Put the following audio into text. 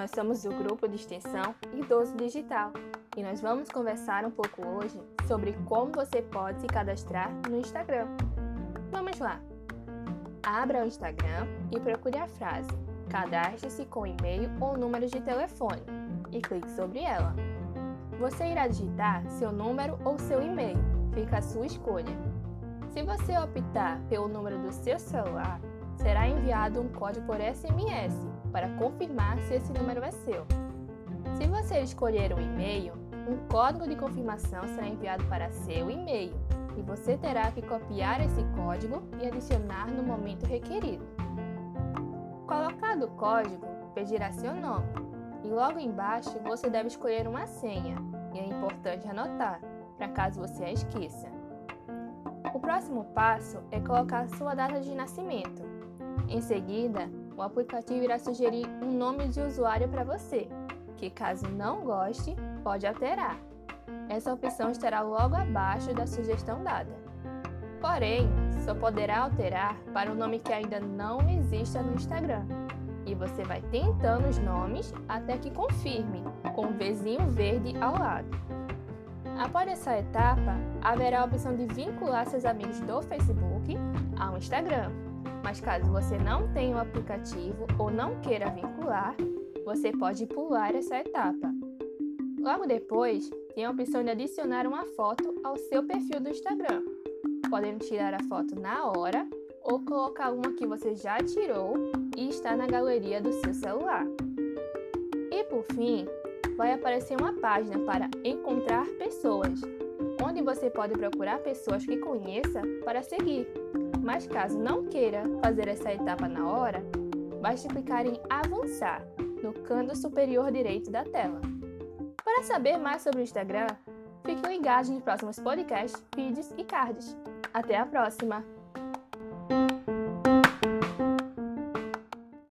nós somos do grupo de extensão Idoso Digital e nós vamos conversar um pouco hoje sobre como você pode se cadastrar no Instagram. Vamos lá! Abra o Instagram e procure a frase Cadastre-se com e-mail ou número de telefone e clique sobre ela. Você irá digitar seu número ou seu e-mail, fica a sua escolha. Se você optar pelo número do seu celular, será enviado um código por SMS para confirmar se esse número é seu. Se você escolher um e-mail, um código de confirmação será enviado para seu e-mail e você terá que copiar esse código e adicionar no momento requerido. Colocado o código, pedirá seu nome e logo embaixo você deve escolher uma senha e é importante anotar, para caso você a esqueça. O próximo passo é colocar sua data de nascimento. Em seguida, o aplicativo irá sugerir um nome de usuário para você, que caso não goste, pode alterar. Essa opção estará logo abaixo da sugestão dada. Porém, só poderá alterar para um nome que ainda não exista no Instagram. E você vai tentando os nomes até que confirme, com um vizinho verde ao lado. Após essa etapa, haverá a opção de vincular seus amigos do Facebook ao Instagram. Mas caso você não tenha o aplicativo ou não queira vincular, você pode pular essa etapa. Logo depois, tem a opção de adicionar uma foto ao seu perfil do Instagram, podendo tirar a foto na hora ou colocar uma que você já tirou e está na galeria do seu celular. E por fim, vai aparecer uma página para encontrar pessoas, onde você pode procurar pessoas que conheça para seguir. Mas caso não queira fazer essa etapa na hora, basta clicar em avançar no canto superior direito da tela. Para saber mais sobre o Instagram, fique ligado nos próximos podcasts, vídeos e cards. Até a próxima!